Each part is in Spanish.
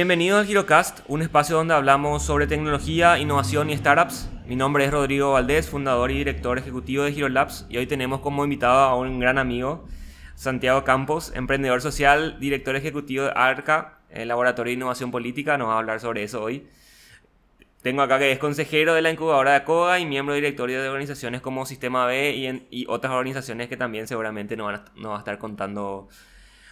Bienvenidos al Girocast, un espacio donde hablamos sobre tecnología, innovación y startups. Mi nombre es Rodrigo Valdés, fundador y director ejecutivo de Girolabs, y hoy tenemos como invitado a un gran amigo, Santiago Campos, emprendedor social, director ejecutivo de ARCA, el Laboratorio de Innovación Política. Nos va a hablar sobre eso hoy. Tengo acá que es consejero de la incubadora de ACOA y miembro directorio de organizaciones como Sistema B y, y otras organizaciones que también seguramente nos va a estar contando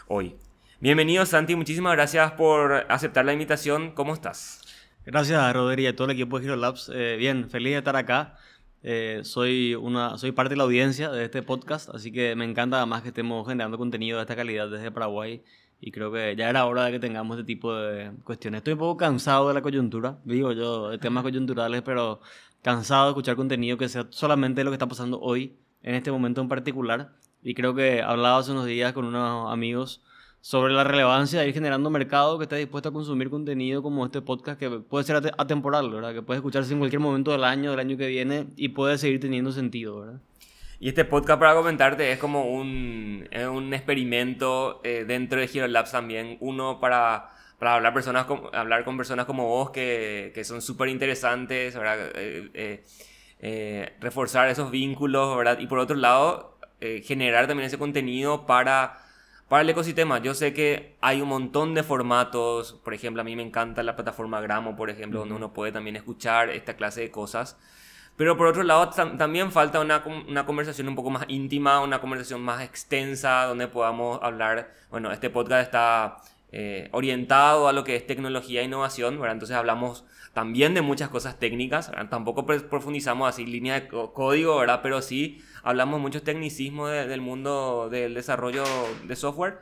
hoy. Bienvenido Santi, muchísimas gracias por aceptar la invitación. ¿Cómo estás? Gracias Rodri y a todo el equipo de Hero Labs. Eh, bien, feliz de estar acá. Eh, soy, una, soy parte de la audiencia de este podcast, así que me encanta además que estemos generando contenido de esta calidad desde Paraguay y creo que ya era hora de que tengamos este tipo de cuestiones. Estoy un poco cansado de la coyuntura, digo yo, de temas coyunturales, pero cansado de escuchar contenido que sea solamente lo que está pasando hoy, en este momento en particular. Y creo que hablaba hace unos días con unos amigos sobre la relevancia de ir generando mercado que esté dispuesto a consumir contenido como este podcast que puede ser atemporal, ¿verdad? Que puede escucharse en cualquier momento del año, del año que viene y puede seguir teniendo sentido, ¿verdad? Y este podcast, para comentarte, es como un, un experimento eh, dentro de Hero Labs también. Uno para, para hablar, personas hablar con personas como vos que, que son súper interesantes, ¿verdad? Eh, eh, reforzar esos vínculos, ¿verdad? Y por otro lado, generar también ese contenido para para el ecosistema, yo sé que hay un montón de formatos, por ejemplo, a mí me encanta la plataforma Gramo, por ejemplo, donde uno puede también escuchar esta clase de cosas. Pero por otro lado, también falta una, una, conversación un poco más íntima, una conversación más extensa, donde podamos hablar, bueno, este podcast está eh, orientado a lo que es tecnología e innovación, ¿verdad? Entonces hablamos también de muchas cosas técnicas, tampoco profundizamos así línea de código, ¿verdad? Pero sí hablamos muchos tecnicismos del mundo del desarrollo de software.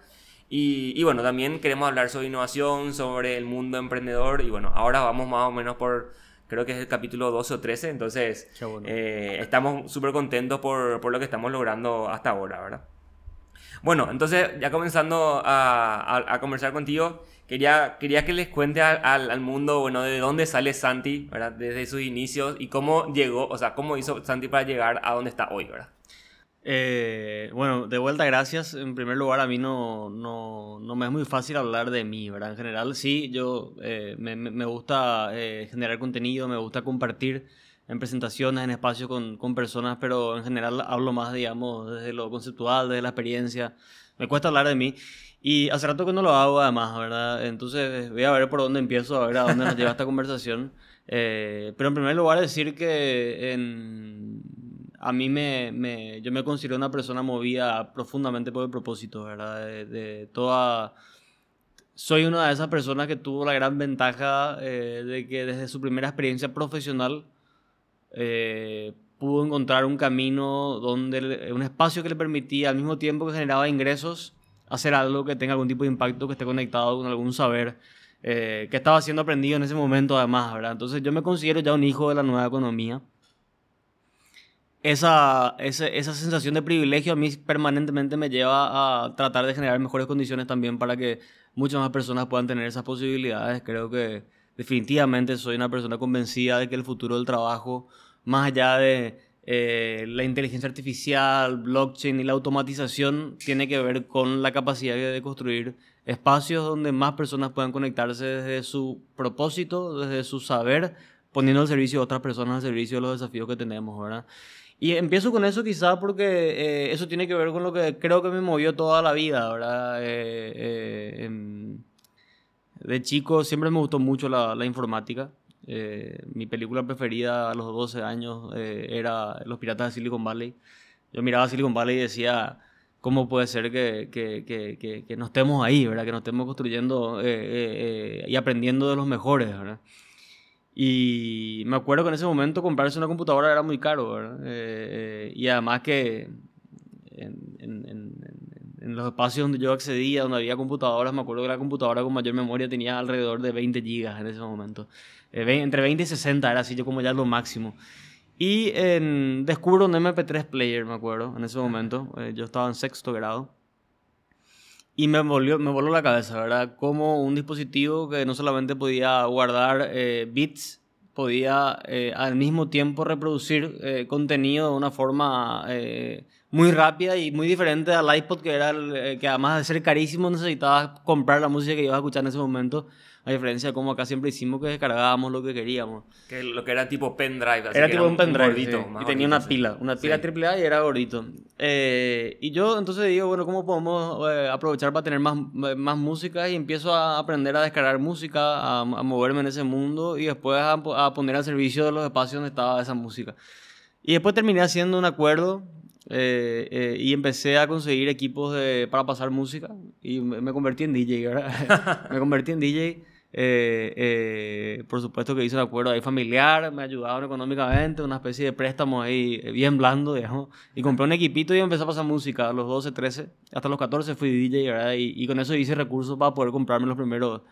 Y, y, bueno, también queremos hablar sobre innovación, sobre el mundo emprendedor. Y bueno, ahora vamos más o menos por, creo que es el capítulo 12 o 13. Entonces, eh, estamos súper contentos por, por, lo que estamos logrando hasta ahora, ¿verdad? Bueno, entonces ya comenzando a, a, conversar contigo, quería, quería que les cuente al, al, mundo, bueno, de dónde sale Santi, ¿verdad? Desde sus inicios y cómo llegó, o sea, cómo hizo Santi para llegar a donde está hoy, ¿verdad? Eh, bueno, de vuelta, gracias. En primer lugar, a mí no, no, no, me es muy fácil hablar de mí, ¿verdad? En general, sí, yo eh, me, me, gusta eh, generar contenido, me gusta compartir en presentaciones, en espacios con, con, personas, pero en general hablo más, digamos, desde lo conceptual, desde la experiencia. Me cuesta hablar de mí. Y hace rato que no lo hago, además, ¿verdad? Entonces voy a ver por dónde empiezo, a ver a dónde nos lleva esta conversación. Eh, pero en primer lugar, decir que en, a mí me, me, yo me considero una persona movida profundamente por el propósito, ¿verdad? De, toda... Soy una de esas personas que tuvo la gran ventaja eh, de que desde su primera experiencia profesional eh, pudo encontrar un camino donde un espacio que le permitía al mismo tiempo que generaba ingresos hacer algo que tenga algún tipo de impacto que esté conectado con algún saber eh, que estaba siendo aprendido en ese momento además verdad entonces yo me considero ya un hijo de la nueva economía esa, esa, esa sensación de privilegio a mí permanentemente me lleva a tratar de generar mejores condiciones también para que muchas más personas puedan tener esas posibilidades creo que definitivamente soy una persona convencida de que el futuro del trabajo más allá de eh, la inteligencia artificial, blockchain y la automatización, tiene que ver con la capacidad de construir espacios donde más personas puedan conectarse desde su propósito, desde su saber, poniendo al servicio de otras personas, al servicio de los desafíos que tenemos, ¿verdad? Y empiezo con eso quizá porque eh, eso tiene que ver con lo que creo que me movió toda la vida, ¿verdad? Eh, em, de chico siempre me gustó mucho la, la informática. Eh, mi película preferida a los 12 años eh, era Los Piratas de Silicon Valley. Yo miraba Silicon Valley y decía, ¿cómo puede ser que, que, que, que no estemos ahí, ¿verdad? que nos estemos construyendo eh, y aprendiendo de los mejores? ¿verdad? Y me acuerdo que en ese momento comprarse una computadora era muy caro. ¿verdad? y además que en, en, en, los espacios donde yo accedía, donde había computadoras, me acuerdo que la computadora con mayor memoria tenía alrededor de 20 gigas en ese momento. Eh, entre 20 y 60 era así yo como ya lo máximo. Y descubro un MP3 player, me acuerdo, en ese momento. Eh, yo estaba en sexto grado. Y me volvió, me voló la cabeza, ¿verdad? Como un dispositivo que no solamente podía guardar eh, bits, podía al mismo tiempo reproducir contenido de una forma muy rápida y muy diferente al iPod, que, era que además de ser carísimo necesitabas comprar la música que ibas a escuchar en ese momento A diferencia de como acá siempre hicimos que descargábamos lo que queríamos. Que lo que era tipo pendrive. Así era tipo un pendrive. y tenía una pila. Una pila AAA y era gordito. Eh, y yo entonces digo, bueno, ¿cómo podemos eh, aprovechar para tener más, más música? Y empiezo a aprender a descargar música, a, a moverme en ese mundo y después a, a poner al servicio de los espacios donde estaba esa música. Y después terminé haciendo un acuerdo eh, eh, y empecé a conseguir equipos de, para pasar música y me, convertí en DJ, ¿verdad? me convertí en DJ. Eh, por supuesto que hice un acuerdo ahí familiar, me ayudaron económicamente, una especie de préstamo ahí bien blando, digamos. Y compré un equipito y empecé a pasar música a los 12, 13, hasta los 14 fui DJ, y con eso hice recursos para poder comprarme los primeros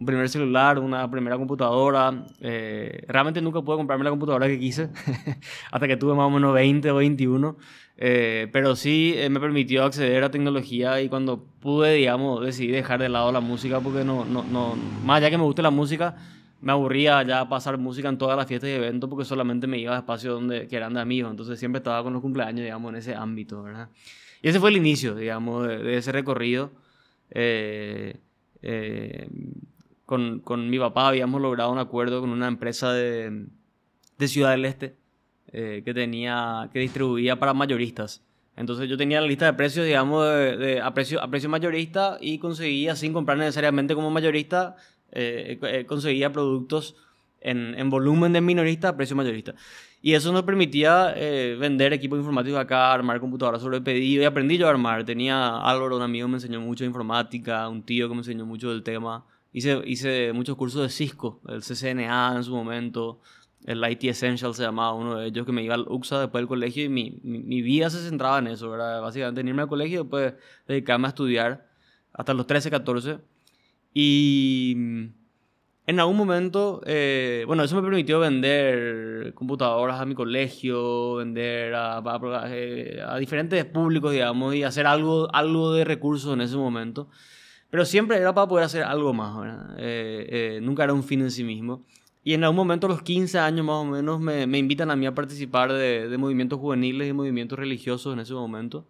un primer celular, una primera computadora. Eh, realmente nunca pude comprarme la computadora que quise, hasta que tuve más o menos 20 o 21. Eh, pero sí eh, me permitió acceder a tecnología y cuando pude, digamos, decidí dejar de lado la música porque no, no, no, más allá que me guste la música, me aburría ya pasar música en todas las fiestas y eventos porque solamente me iba a espacios donde, que eran de amigos, entonces siempre estaba con los cumpleaños, digamos, en ese ámbito, ¿verdad? Y ese fue el inicio, digamos, de, ese recorrido. Eh, con, con, mi papá habíamos logrado un acuerdo con una empresa de, de Ciudad del Este eh, que, tenía, que distribuía para mayoristas. Entonces yo tenía la lista de precios, digamos, de, a, precio, a precio mayorista y conseguía, sin comprar necesariamente como mayorista, eh, eh, conseguía productos en, en, volumen de minorista a precio mayorista. Y eso nos permitía vender equipos informáticos acá, armar computadoras sobre pedido y aprendí yo a armar. Tenía Álvaro, un amigo, me enseñó mucho de informática, un tío que me enseñó mucho del tema. Hice, hice muchos cursos de Cisco, el CCNA en su momento, el IT Essential se llamaba uno de ellos, que me iba al UXA después del colegio y mi, mi, vida se centraba en eso, ¿verdad? Básicamente, en irme al colegio y después dedicarme a estudiar hasta los 13, 14. Y en algún momento, eh, bueno, eso me permitió vender computadoras a mi colegio, vender a, a, eh, a, diferentes públicos, digamos, y hacer algo, algo de recursos en ese momento. Pero siempre era para poder hacer algo más, eh, eh, nunca era un fin en sí mismo. Y en algún momento, a los 15 años más o menos, me, invitan a mí a participar de, movimientos juveniles y movimientos religiosos en ese momento.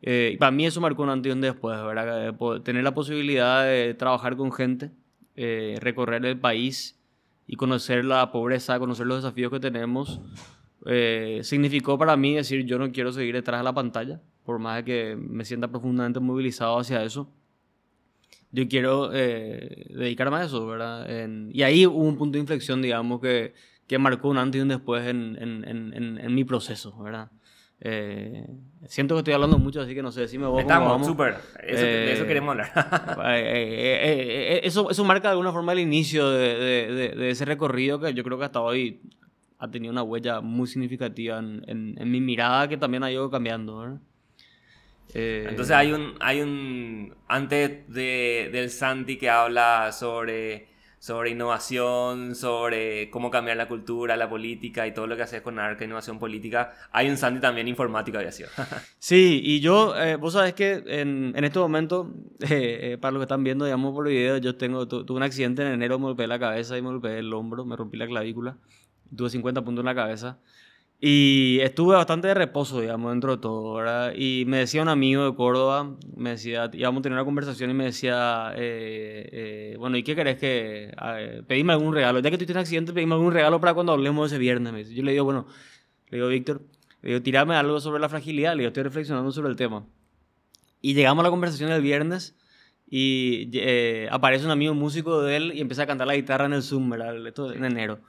Eh, y para mí eso marcó un antes y un después, ¿verdad? Tener la posibilidad de trabajar con gente, recorrer el país y conocer la pobreza, conocer los desafíos que tenemos, significó para mí decir yo no quiero seguir detrás de la pantalla, por más que me sienta profundamente movilizado hacia eso yo quiero eh, dedicarme a eso, ¿verdad? y ahí hubo un punto de inflexión, digamos, que, que marcó un antes y un después en, en, en, en mi proceso, ¿verdad? Eh, siento que estoy hablando mucho, así que no sé, decime vos. Estamos, súper. Eso, de eso queremos hablar. Eh, eso, eso marca de alguna forma el inicio de, de, de, ese recorrido que yo creo que hasta hoy ha tenido una huella muy significativa en, mi mirada que también ha ido cambiando, ¿verdad? Eh, Entonces hay un, hay un, antes de, del Santi que habla sobre, sobre innovación, sobre cómo cambiar la cultura, la política y todo lo que haces con Arca, innovación política, hay un Santi también informático había sido. sí, y yo, eh, vos sabes que en, en este momento, eh, para los que están viendo, digamos por video, yo tengo, tuve un accidente en enero, me golpeé la cabeza y me golpeé el hombro, me rompí la clavícula, tuve 50 puntos en la cabeza. Y estuve bastante de reposo, digamos, dentro de todo, ¿verdad? Y me decía un amigo de Córdoba, me decía, íbamos a tener una conversación y me decía, eh, eh, bueno, ¿y qué querés que, pedime algún regalo? Ya que tuviste un accidente, pedime algún regalo para cuando hablemos ese viernes. Yo le digo, bueno, le digo, Víctor, le digo, tirame algo sobre la fragilidad, le digo, estoy reflexionando sobre el tema. Y llegamos a la conversación el viernes y eh, aparece un amigo músico de él y empieza a cantar la guitarra en el Zoom, ¿verdad? Esto en enero.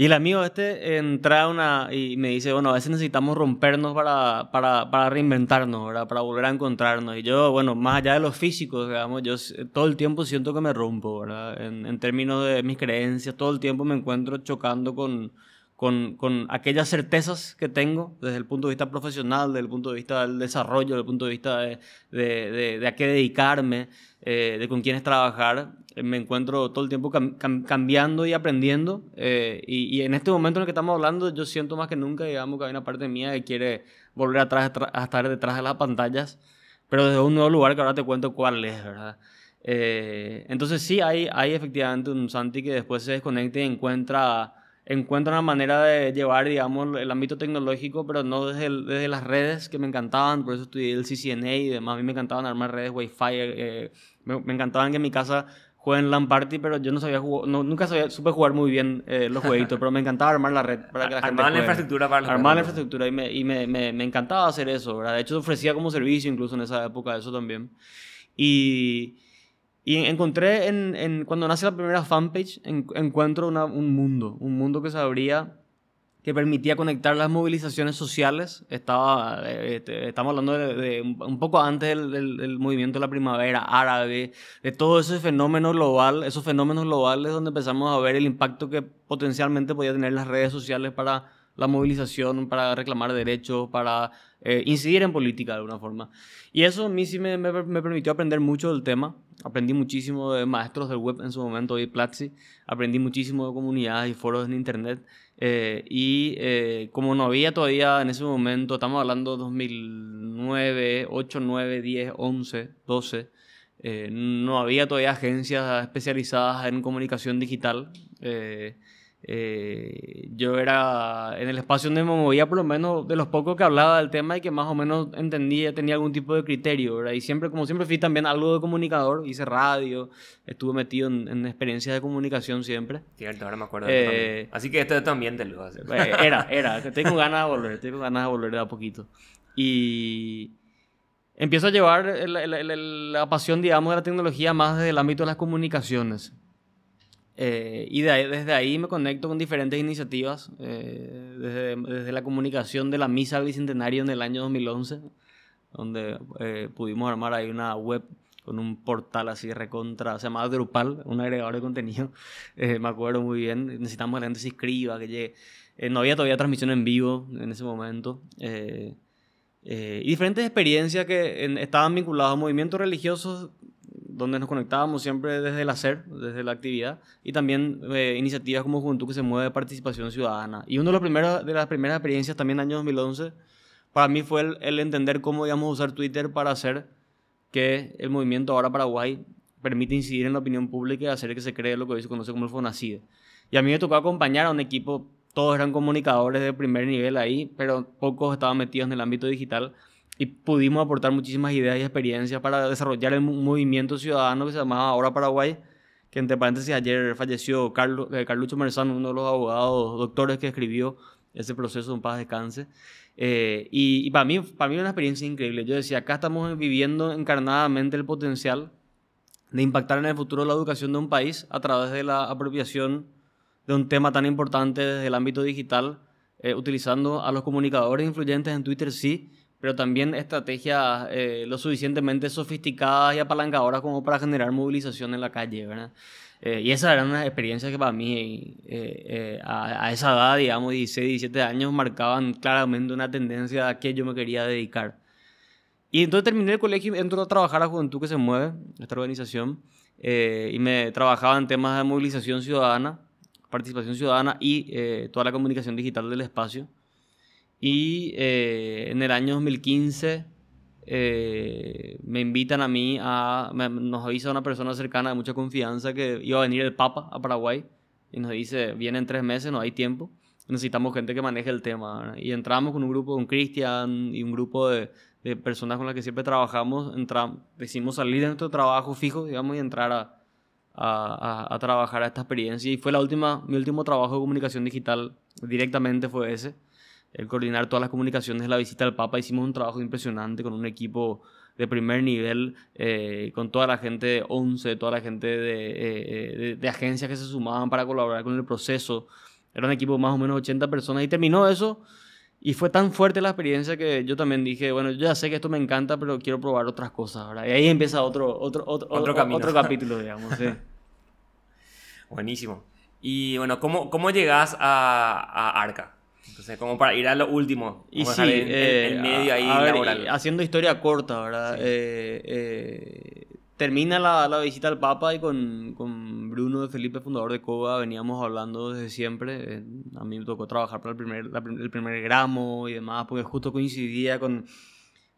Y el amigo este entra una y me dice, bueno, a veces necesitamos rompernos para, para, para reinventarnos, ¿verdad? Para volver a encontrarnos. Y yo, bueno, más allá de los físicos, digamos, yo todo el tiempo siento que me rompo, ¿verdad? En, en términos de mis creencias, todo el tiempo me encuentro chocando con, con, con, aquellas certezas que tengo desde el punto de vista profesional, desde el punto de vista del desarrollo, desde el punto de vista de, de, de, a qué dedicarme, eh, de con quiénes trabajar me encuentro todo el tiempo cambiando y aprendiendo. Eh, y, en este momento en el que estamos hablando, yo siento más que nunca, digamos, que hay una parte mía que quiere volver atrás, a estar detrás de las pantallas, pero desde un nuevo lugar que ahora te cuento cuál es, ¿verdad? Eh, entonces sí, hay, hay efectivamente un Santi que después se desconecta y encuentra, encuentra una manera de llevar, digamos, el ámbito tecnológico, pero no desde, desde las redes que me encantaban, por eso estudié el CCNA y demás, a mí me encantaban armar redes Wi-Fi, eh, me, me encantaban que en mi casa jugué en LAN Party, pero yo no sabía jugar, no, nunca sabía, supe jugar muy bien eh, los jueguitos, pero me encantaba armar la red para que la gente Armar la infraestructura para los Armar la infraestructura y, me, y me, me, me encantaba hacer eso, ¿verdad? De hecho, ofrecía como servicio incluso en esa época eso también. Y, y encontré, en, en- cuando nace la primera fanpage, en- encuentro una- un mundo, un mundo que se abría, que permitía conectar las movilizaciones sociales. Estaba, eh, este, estamos hablando de, un poco antes del, movimiento de la primavera árabe, de todo ese fenómeno global, esos fenómenos globales donde empezamos a ver el impacto que potencialmente podía tener las redes sociales para la movilización, para reclamar derechos, para eh, incidir en política de alguna forma. Y eso a mí sí me, me- me permitió aprender mucho del tema. Aprendí muchísimo de maestros del web en su momento, y Platzi. Aprendí muchísimo de comunidades y foros en internet. Eh, y eh, como no había todavía en ese momento, estamos hablando 2009, 8, 9, 10, 11, 12, eh, no había todavía agencias especializadas en comunicación digital. Eh, yo era en el espacio donde me movía, por lo menos de los pocos que hablaba del tema y que más o menos entendía, tenía algún tipo de criterio, ¿verdad? Y siempre, como siempre fui también algo de comunicador, hice radio, estuve metido en, en experiencias de comunicación siempre. Cierto, ahora me acuerdo. Eh, también. Así que esto es tu ambiente, lo. Eh, Era, era. Con ganas de volver. Con ganas de volver de a poquito. Y empiezo a llevar el- la pasión, digamos, de la tecnología más desde el ámbito de las comunicaciones. Eh, y de ahí- desde ahí me conecto con diferentes iniciativas, eh, desde, desde la comunicación de la misa al bicentenario en el año 2011, donde eh, pudimos armar ahí una web con un portal así recontra, se llamaba Drupal, un agregador de contenido, eh, me acuerdo muy bien, necesitamos que la gente se inscriba, que llegue. Eh, no había todavía transmisión en vivo en ese momento. eh, y diferentes experiencias que en- estaban vinculadas a movimientos religiosos donde nos conectábamos siempre desde el hacer, desde la actividad, y también eh, iniciativas como Juventud que se mueve de participación ciudadana. Y una de, los primeros, de las primeras experiencias también año 2011, para mí fue el, el entender cómo íbamos a usar Twitter para hacer que el movimiento ahora Paraguay permite incidir en la opinión pública y hacer que se cree lo que hoy se conoce como el FONACIDE. Y a mí me tocó acompañar a un equipo, todos eran comunicadores de primer nivel ahí, pero pocos estaban metidos en el ámbito digital y pudimos aportar muchísimas ideas y experiencias para desarrollar el mo- movimiento ciudadano que se llamaba Ahora Paraguay, que entre paréntesis ayer falleció Carlos, eh, Carlucho Merzano, uno de los abogados doctores que escribió ese proceso en paz descanse. Eh, y, para mí, para mí una experiencia increíble. Yo decía, acá estamos viviendo encarnadamente el potencial de impactar en el futuro la educación de un país a través de la apropiación de un tema tan importante desde el ámbito digital, eh, utilizando a los comunicadores influyentes en Twitter, sí, pero también estrategias eh, lo suficientemente sofisticadas y apalancadoras como para generar movilización en la calle, ¿verdad? Eh, y esas eran unas experiencias que para mí, eh, eh, a, a esa edad, digamos, 16, 17 años, marcaban claramente una tendencia a que yo me quería dedicar. Y entonces terminé el colegio y entro a trabajar a Juventud que se mueve, esta organización, eh, y me trabajaba en temas de movilización ciudadana, participación ciudadana y eh, toda la comunicación digital del espacio. Y eh, en el año 2015 eh, me invitan a mí a, me- nos avisa una persona cercana de mucha confianza que iba a venir el Papa a Paraguay y nos dice, vienen tres meses, no hay tiempo, necesitamos gente que maneje el tema. Y entramos con un grupo, con Cristian y un grupo de, de personas con las que siempre trabajamos, entramos, decidimos salir de nuestro trabajo fijo, digamos, y entrar a, a, a- a trabajar a esta experiencia. Y fue la última, mi último trabajo de comunicación digital directamente fue ese, el coordinar todas las comunicaciones de la visita al Papa. Hicimos un trabajo impresionante con un equipo de primer nivel, eh, con toda la gente de ONCE, toda la gente de, eh, eh, de, de agencias que se sumaban para colaborar con el proceso. Era un equipo de más o menos 80 personas y terminó eso. Y fue tan fuerte la experiencia que yo también dije, bueno, yo ya sé que esto me encanta, pero quiero probar otras cosas. ¿verdad? Y ahí empieza otro, otro, otro, Otro o- camino. otro capítulo, digamos. sí. Buenísimo. Y bueno, ¿cómo, cómo llegas a, a Arca? Entonces, como para ir a lo último. Y sí, el- eh, el medio a- ahí a ver, y haciendo historia corta, ¿verdad? Sí. Eh, eh, termina la, la visita al Papa y con, con Bruno de Felipe, fundador de COBA, veníamos hablando desde siempre. Eh, a mí me tocó trabajar para el primer, la el primer gramo y demás, porque justo coincidía con...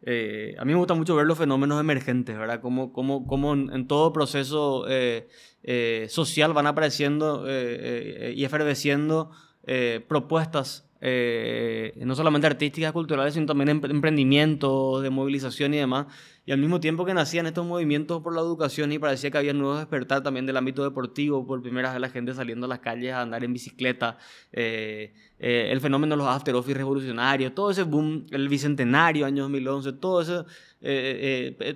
eh, a mí me gusta mucho ver los fenómenos emergentes, ¿verdad? Cómo, cómo, cómo en, en todo proceso eh, eh, social van apareciendo eh, eh, y efervesciendo eh, propuestas eh, no solamente artísticas, culturales, sino también de emprendimiento, de movilización y demás. Y al mismo tiempo que nacían estos movimientos por la educación y parecía que había nuevos despertar también del ámbito deportivo, por primera vez la gente saliendo a las calles a andar en bicicleta, eh, eh, el fenómeno de los after office revolucionarios, todo ese boom, el bicentenario, año 2011, todo eso,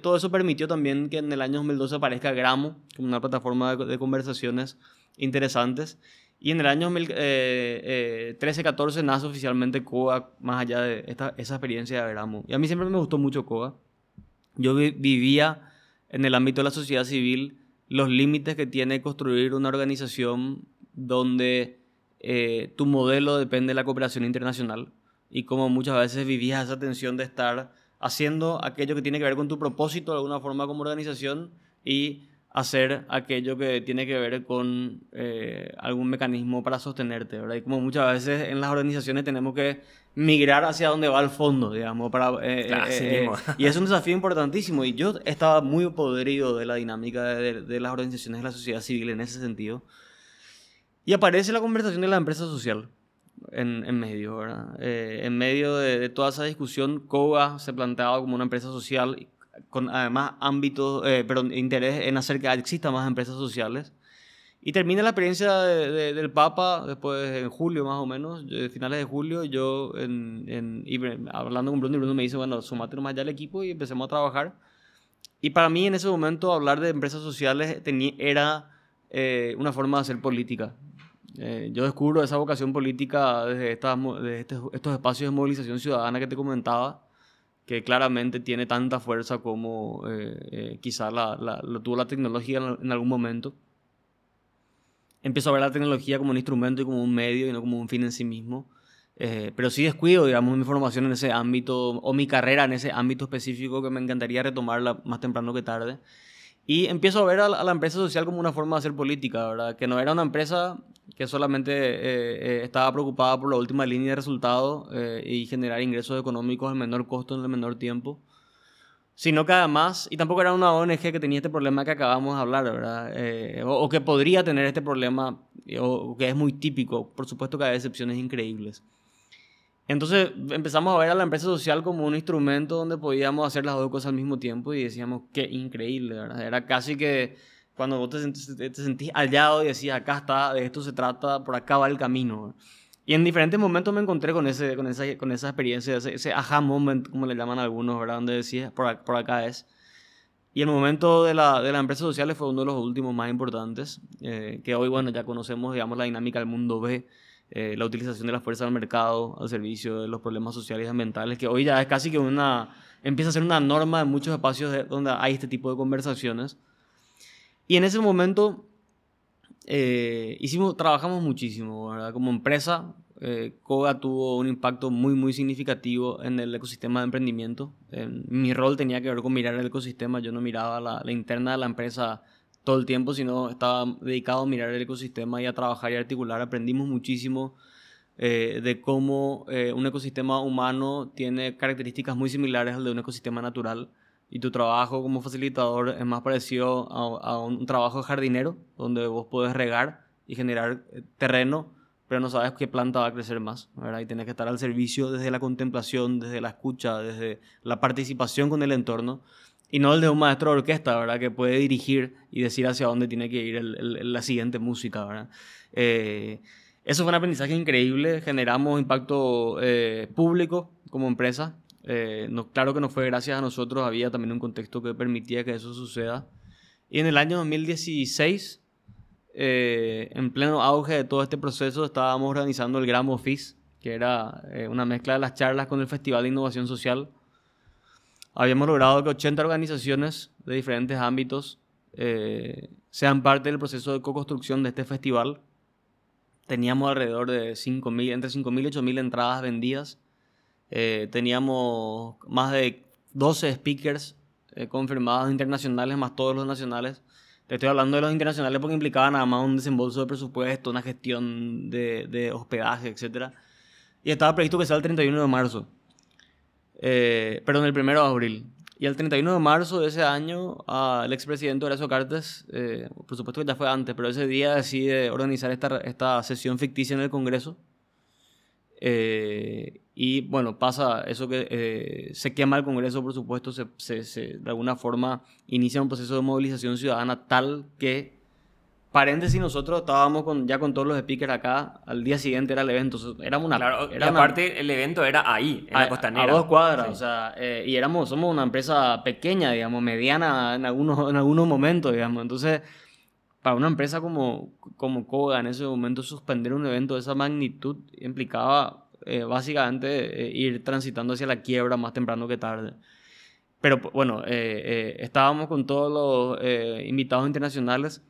todo eso permitió también que en el año 2012 aparezca Gramo como una plataforma de, de conversaciones interesantes. Y en el año 2013-14 nace oficialmente COA, más allá de esta, esa experiencia de Gramo. Y a mí siempre me gustó mucho COA. Yo vivía en el ámbito de la sociedad civil los límites que tiene construir una organización donde eh, tu modelo depende de la cooperación internacional y como muchas veces vivías esa tensión de estar haciendo aquello que tiene que ver con tu propósito de alguna forma como organización y hacer aquello que tiene que ver con eh, algún mecanismo para sostenerte, ¿verdad? Y como muchas veces en las organizaciones tenemos que migrar hacia donde va el fondo, digamos, para... Eh, eh, y es un desafío importantísimo y yo estaba muy podrido de la dinámica de, las organizaciones de la sociedad civil en ese sentido. Y aparece la conversación de la empresa social en, en medio, ¿verdad? en medio de, de, toda esa discusión, COA se planteaba como una empresa social con además ámbitos, eh, perdón, interés en hacer que exista más empresas sociales. Y termina la experiencia del Papa, después en julio más o menos, finales de julio, yo en, en, hablando con Bruno, y Bruno me dice, bueno, sumate nomás ya al equipo y empecemos a trabajar. Y para mí en ese momento hablar de empresas sociales tenía, era eh, una forma de hacer política. Eh, yo descubro esa vocación política desde, estas, desde estos espacios de movilización ciudadana que te comentaba que claramente tiene tanta fuerza como eh, eh, quizá la, lo tuvo la tecnología en algún momento. Empiezo a ver la tecnología como un instrumento y como un medio y no como un fin en sí mismo. Eh, pero sí descuido, digamos, mi formación en ese ámbito o mi carrera en ese ámbito específico que me encantaría retomarla más temprano que tarde. Y empiezo a ver a la, empresa social como una forma de hacer política, ¿verdad? Que no era una empresa que solamente eh, eh, estaba preocupada por la última línea de resultados eh, y generar ingresos económicos al menor costo en el menor tiempo, sino que además, y tampoco era una ONG que tenía este problema que acabamos de hablar, ¿verdad? O, o, que podría tener este problema, o que es muy típico, por supuesto que hay excepciones increíbles. Entonces empezamos a ver a la empresa social como un instrumento donde podíamos hacer las dos cosas al mismo tiempo y decíamos, qué increíble, ¿verdad? Era casi que cuando vos te, sentís, hallado y decías, acá está, de esto se trata, por acá va el camino. Y en diferentes momentos me encontré con, ese, con, esa, con esa experiencia, ese, ese aha moment, como le llaman algunos, ¿verdad? Donde decías, por, por acá es. Y el momento de la, de la empresa social fue uno de los últimos más importantes, eh, que hoy, bueno, ya conocemos, digamos, la dinámica del mundo B eh, la utilización de las fuerzas del mercado al servicio de los problemas sociales y ambientales, que hoy ya es casi que una, empieza a ser una norma en muchos espacios donde hay este tipo de conversaciones. Y en ese momento eh, hicimos, trabajamos muchísimo, ¿verdad? Como empresa, eh, Koga tuvo un impacto muy, muy significativo en el ecosistema de emprendimiento. En, mi rol tenía que ver con mirar el ecosistema, yo no miraba la, la interna de la empresa todo el tiempo, sino estaba dedicado a mirar el ecosistema y a trabajar y articular. Aprendimos muchísimo eh, de cómo eh, un ecosistema humano tiene características muy similares al de un ecosistema natural. Y tu trabajo como facilitador es más parecido a, un trabajo de jardinero, donde vos podés regar y generar eh, terreno, pero no sabes qué planta va a crecer más. ¿verdad? Y tienes que estar al servicio desde la contemplación, desde la escucha, desde la participación con el entorno y no el de un maestro de orquesta, ¿verdad? Que puede dirigir y decir hacia dónde tiene que ir la siguiente música, ¿verdad? Eh, eso fue un aprendizaje increíble, generamos impacto eh, público como empresa. Eh, no, claro que no fue gracias a nosotros, había también un contexto que permitía que eso suceda. Y en el año 2016, en pleno auge de todo este proceso, estábamos organizando el Gram Office, que era una mezcla de las charlas con el Festival de Innovación Social habíamos logrado que 80 organizaciones de diferentes ámbitos eh, sean parte del proceso de co-construcción de este festival. Teníamos alrededor de 5.000, entre 5.000 y 8.000 entradas vendidas. Eh, teníamos más de 12 speakers eh, confirmados internacionales, más todos los nacionales. Te estoy hablando de los internacionales porque implicaban nada más un desembolso de presupuesto, una gestión de, de hospedaje, etc. Y estaba previsto que sea el 31 de marzo eh, perdón, el 1 de abril. Y el 31 de marzo de ese año, el expresidente Horacio Cartes, eh, por supuesto que ya fue antes, pero ese día decide organizar esta, esta sesión ficticia en el Congreso. Eh, y bueno, pasa eso que eh, se quema el Congreso, por supuesto, se, se, de alguna forma inicia un proceso de movilización ciudadana tal que paréntesis, nosotros estábamos con, ya con todos los speakers acá, al día siguiente era el evento, éramos una... Claro, era y aparte el evento era ahí, en la costanera. A dos cuadras, o sea, eh, y éramos, somos una empresa pequeña, digamos, mediana en algunos, en algunos momentos, digamos, entonces, para una empresa como, como Koga en ese momento suspender un evento de esa magnitud implicaba eh, básicamente eh, ir transitando hacia la quiebra más temprano que tarde. Pero bueno, estábamos con todos los invitados internacionales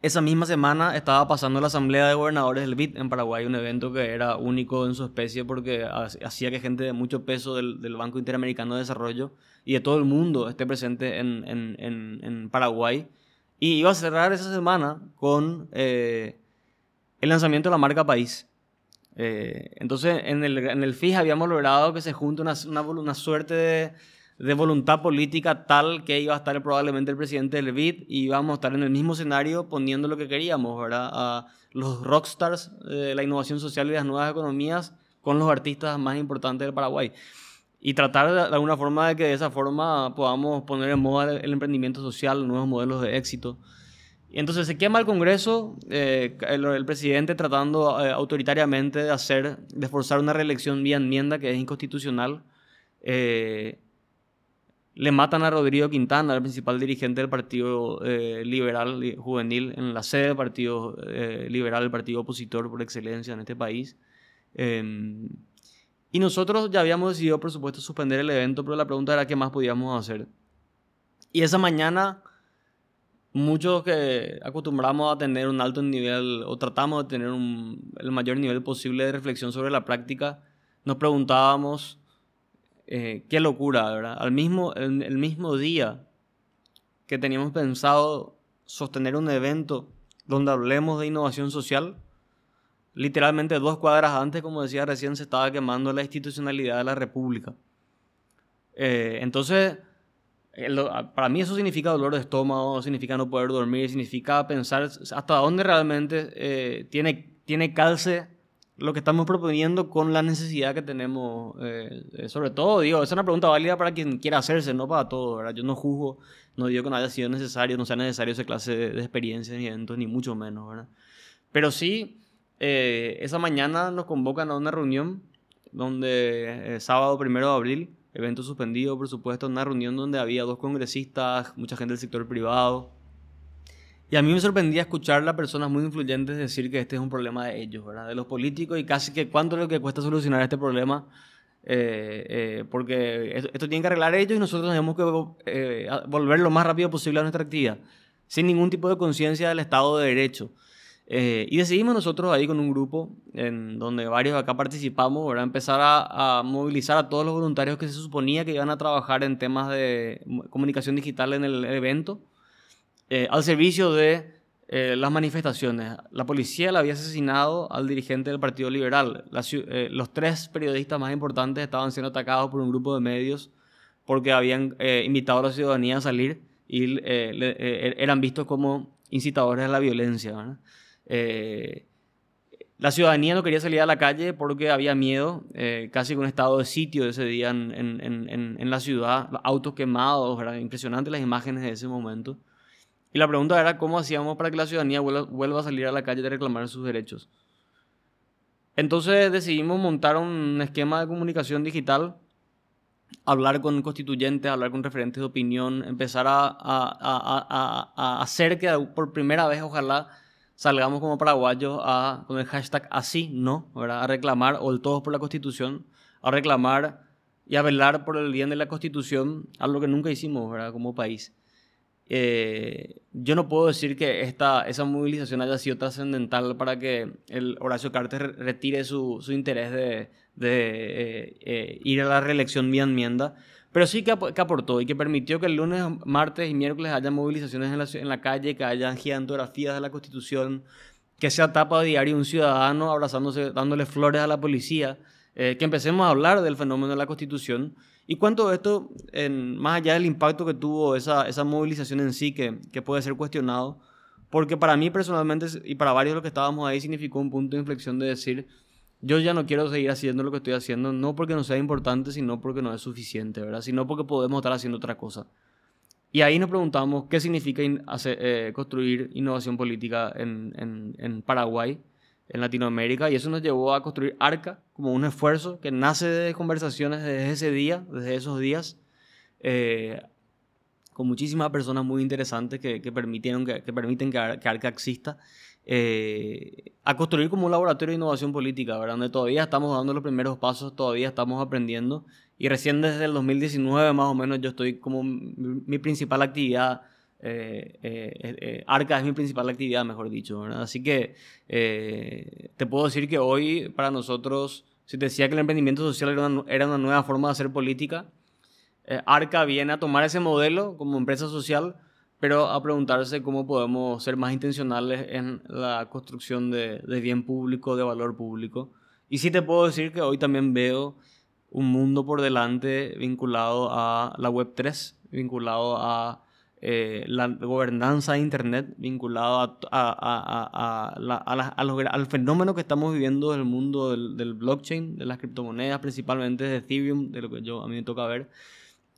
esa misma semana estaba pasando la Asamblea de Gobernadores del BID en Paraguay, un evento que era único en su especie porque hacía que gente de mucho peso del, Banco Interamericano de Desarrollo y de todo el mundo esté presente en, en, en, Paraguay. Y iba a cerrar esa semana con eh, el lanzamiento de la marca País. Eh, entonces, en el, en el FIJ habíamos logrado que se junte una, una, suerte de de voluntad política tal que iba a estar probablemente el presidente del BID y íbamos a estar en el mismo escenario poniendo lo que queríamos, ¿verdad? A los rockstars de la innovación social y las nuevas economías con los artistas más importantes del Paraguay. Y tratar de, alguna forma de que de esa forma podamos poner en moda el, emprendimiento social, nuevos modelos de éxito. Y entonces se quema el Congreso, eh, el, presidente tratando eh, autoritariamente de hacer, de forzar una reelección vía enmienda que es inconstitucional. Eh, le matan a Rodrigo Quintana, el principal dirigente del Partido Liberal Juvenil, en la sede del Partido Liberal, el partido opositor por excelencia en este país. Em, y nosotros ya habíamos decidido, por supuesto, suspender el evento, pero la pregunta era qué más podíamos hacer. Y esa mañana, muchos que acostumbramos a tener un alto nivel, o tratamos de tener el mayor nivel posible de reflexión sobre la práctica, nos preguntábamos eh, qué locura, ¿verdad? Al mismo, el, mismo día que teníamos pensado sostener un evento donde hablemos de innovación social, literalmente dos cuadras antes, como decía recién, se estaba quemando la institucionalidad de la República. Eh, entonces, para mí eso significa dolor de estómago, significa no poder dormir, significa pensar hasta dónde realmente eh, tiene, tiene calce lo que estamos proponiendo con la necesidad que tenemos. Eh, eh, sobre todo, digo, es una pregunta válida para quien quiera hacerse, no para todo, ¿verdad? Yo no juzgo, no digo que no haya sido necesario, no sea necesario esa clase de, experiencias ni eventos, ni mucho menos, ¿verdad? Pero sí, eh, esa mañana nos convocan a una reunión donde, sábado primero de abril, evento suspendido, por supuesto, una reunión donde había dos congresistas, mucha gente del sector privado, y a mí me sorprendía escuchar a personas muy influyentes decir que este es un problema de ellos, ¿verdad? De los políticos y casi que cuánto es lo que cuesta solucionar este problema. Eh, eh, porque esto, tiene que arreglar ellos y nosotros tenemos que eh, volver lo más rápido posible a nuestra actividad, sin ningún tipo de conciencia del Estado de Derecho. Y decidimos nosotros ahí con un grupo en donde varios acá participamos, ¿verdad? empezar a, a, movilizar a todos los voluntarios que se suponía que iban a trabajar en temas de comunicación digital en el evento eh, al servicio de eh, las manifestaciones. La policía le había asesinado al dirigente del Partido Liberal. Eh, los tres periodistas más importantes estaban siendo atacados por un grupo de medios porque habían invitado a la ciudadanía a salir y er, eran vistos como incitadores a la violencia. La ciudadanía no quería salir a la calle porque había miedo, casi con estado de sitio ese día en, en, la ciudad, autos quemados, impresionantes las imágenes de ese momento. Y la pregunta era cómo hacíamos para que la ciudadanía vuelva, a salir a la calle de reclamar sus derechos. Entonces decidimos montar un esquema de comunicación digital, hablar con constituyentes, hablar con referentes de opinión, empezar a, a, hacer que por primera vez, ojalá, salgamos como paraguayos a, con el hashtag así, no, a reclamar, o el todos por la constitución, a reclamar y a velar por el bien de la constitución, algo que nunca hicimos ¿verdad? como país. Eh, yo no puedo decir que esta, esa movilización haya sido trascendental para que el Horacio Carter retire su, su interés de, de eh, eh, ir a la reelección vía enmienda, pero sí que, aportó y que permitió que el lunes, martes y miércoles haya movilizaciones en la, calle, que haya gigantografías de la Constitución, que sea tapa de diario un ciudadano abrazándose, dándole flores a la policía, que empecemos a hablar del fenómeno de la Constitución. Y cuánto esto, en, más allá del impacto que tuvo esa, esa movilización en sí, que, que, puede ser cuestionado, porque para mí personalmente y para varios de los que estábamos ahí significó un punto de inflexión de decir, yo ya no quiero seguir haciendo lo que estoy haciendo, no porque no sea importante, sino porque no es suficiente, ¿verdad? Sino porque podemos estar haciendo otra cosa. Y ahí nos preguntamos qué significa eh, construir innovación política en, Paraguay, en Latinoamérica, y eso nos llevó a construir ARCA como un esfuerzo que nace de conversaciones desde ese día, desde esos días, eh, con muchísimas personas muy interesantes que, permitieron que permiten que, ARCA exista. Eh, a construir como un laboratorio de innovación política, ¿verdad? donde todavía estamos dando los primeros pasos, todavía estamos aprendiendo y recién desde el 2019 más o menos yo estoy como mi, principal actividad, eh, eh, Arca es mi principal actividad, mejor dicho. Así que te puedo decir que hoy para nosotros, si te decía que el emprendimiento social era una, era una nueva forma de hacer política, Arca viene a tomar ese modelo como empresa social, pero a preguntarse cómo podemos ser más intencionales en la construcción de, de bien público, de valor público. Y sí te puedo decir que hoy también veo un mundo por delante vinculado a la Web3, vinculado a eh, la gobernanza de Internet, vinculado a, al fenómeno que estamos viviendo del mundo del, del, blockchain, de las criptomonedas, principalmente de Ethereum, de lo que yo, a mí me toca ver.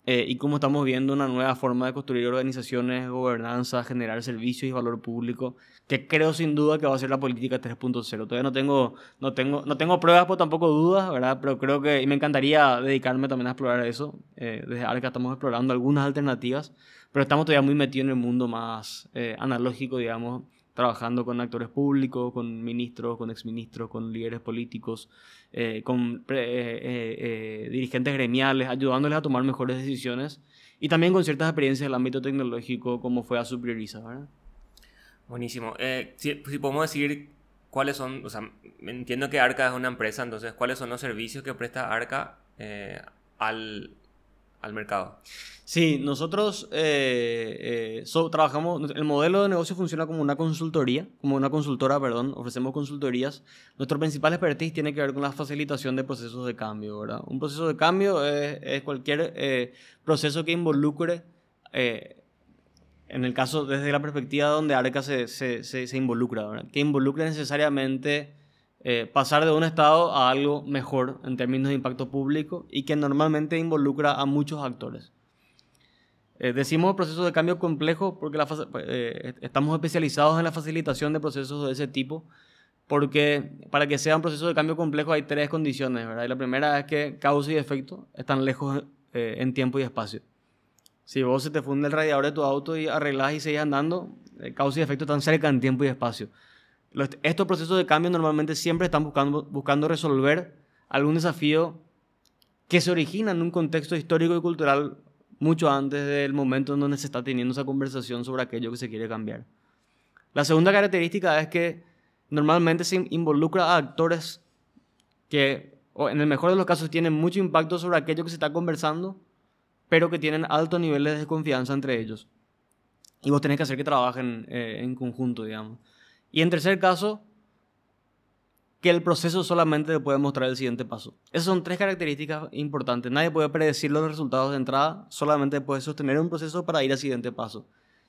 Eh, y cómo estamos viendo una nueva forma de construir organizaciones, gobernanza, generar servicios y valor público, que creo sin duda que va a ser la política 3.0. Todavía no tengo, no, tengo, no tengo pruebas, pero tampoco dudas, ¿verdad? Pero creo que, y me encantaría dedicarme también a explorar eso. Eh, desde Arca estamos explorando algunas alternativas, pero estamos todavía muy metidos en el mundo más eh, analógico, digamos, trabajando con actores públicos, con ministros, con exministros, con líderes políticos, eh, con eh, eh, dirigentes gremiales, ayudándoles a tomar mejores decisiones y también con ciertas experiencias del ámbito tecnológico como fue a su prioriza. ¿verdad? Buenísimo. Si, si, podemos decir cuáles son, o sea, entiendo que Arca es una empresa, entonces, ¿cuáles son los servicios que presta Arca al, al mercado? Sí, nosotros eh, eh, trabajamos, el modelo de negocio funciona como una consultoría, como una consultora, perdón, ofrecemos consultorías. Nuestro principal expertise tiene que ver con la facilitación de procesos de cambio, ¿verdad? Un proceso de cambio es, cualquier eh, proceso que involucre, en el caso desde la perspectiva donde ARCA se, se, se, involucra, ¿verdad? Que involucre necesariamente pasar de un estado a algo mejor en términos de impacto público y que normalmente involucra a muchos actores. Eh, decimos procesos de cambio complejo porque la, eh, estamos especializados en la facilitación de procesos de ese tipo, porque para que sea un proceso de cambio complejo hay tres condiciones, la primera es que causa y efecto están lejos eh, en tiempo y espacio. Si vos se te funde el radiador de tu auto y arreglas y sigues andando, causa y efecto están cerca en tiempo y espacio. Estos procesos de cambio normalmente siempre están buscando, resolver algún desafío que se origina en un contexto histórico y cultural mucho antes del momento en donde se está teniendo esa conversación sobre aquello que se quiere cambiar. La segunda característica es que normalmente se involucra a actores que, en el mejor de los casos, tienen mucho impacto sobre aquello que se está conversando, pero que tienen altos niveles de confianza entre ellos. Y vos tenés que hacer que trabajen eh, en conjunto, digamos. Y en tercer caso, que el proceso solamente puede mostrar el siguiente paso. Esas son tres características importantes. Nadie puede predecir los resultados de entrada, solamente puede sostener un proceso para ir al siguiente paso.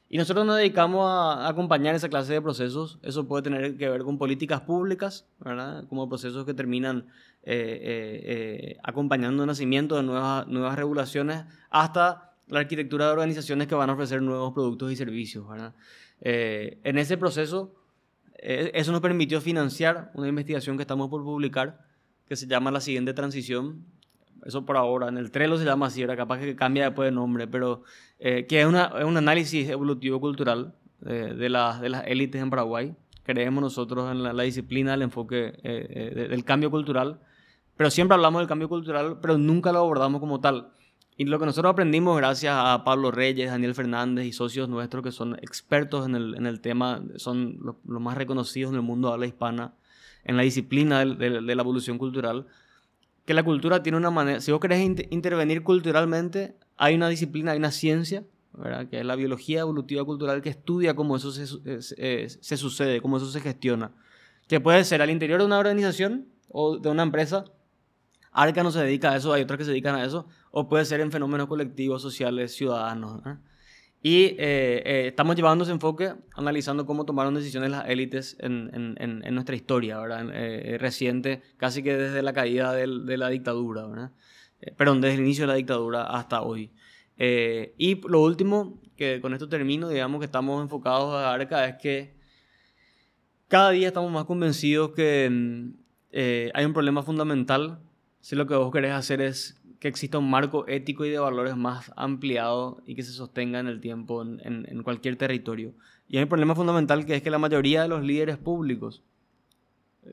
Y nosotros nos dedicamos a acompañar esa clase de procesos. Eso puede tener que ver con políticas públicas, ¿verdad? como procesos que terminan eh, eh, eh, acompañando el nacimiento de nuevas, nuevas regulaciones, hasta la arquitectura de organizaciones que van a ofrecer nuevos productos y servicios. ¿verdad? en ese proceso eh, eso nos permitió financiar una investigación que estamos por publicar que se llama La siguiente transición. Eso por ahora, en el Trello se llama así, era capaz que cambia después de nombre, pero eh, que es, una, es, un análisis evolutivo-cultural eh, de, las, de las élites en Paraguay. Creemos nosotros en la, disciplina, el enfoque del cambio cultural, pero siempre hablamos del cambio cultural, pero nunca lo abordamos como tal. Y lo que nosotros aprendimos gracias a Pablo Reyes, Daniel Fernández y socios nuestros que son expertos en el, en el tema, son los, más reconocidos en el mundo de habla hispana, en la disciplina de, la evolución cultural, que la cultura tiene una manera, si vos querés intervenir culturalmente, hay una disciplina, hay una ciencia, ¿verdad? que es la biología evolutiva cultural, que estudia cómo eso se, se, se sucede, cómo eso se gestiona, que puede ser al interior de una organización o de una empresa, Arca no se dedica a eso, hay otras que se dedican a eso, o puede ser en fenómenos colectivos, sociales, ciudadanos. Y eh, eh, estamos llevando ese enfoque analizando cómo tomaron decisiones las élites en, en, en nuestra historia, ¿verdad? Eh, reciente, casi que desde la caída del, de la dictadura, ¿verdad? perdón, desde el inicio de la dictadura hasta hoy. y lo último, que con esto termino, digamos que estamos enfocados a Arca, es que cada día estamos más convencidos que mm, hay un problema fundamental si lo que vos querés hacer es que exista un marco ético y de valores más ampliado y que se sostenga en el tiempo en, cualquier territorio. Y hay un problema fundamental que es que la mayoría de los líderes públicos,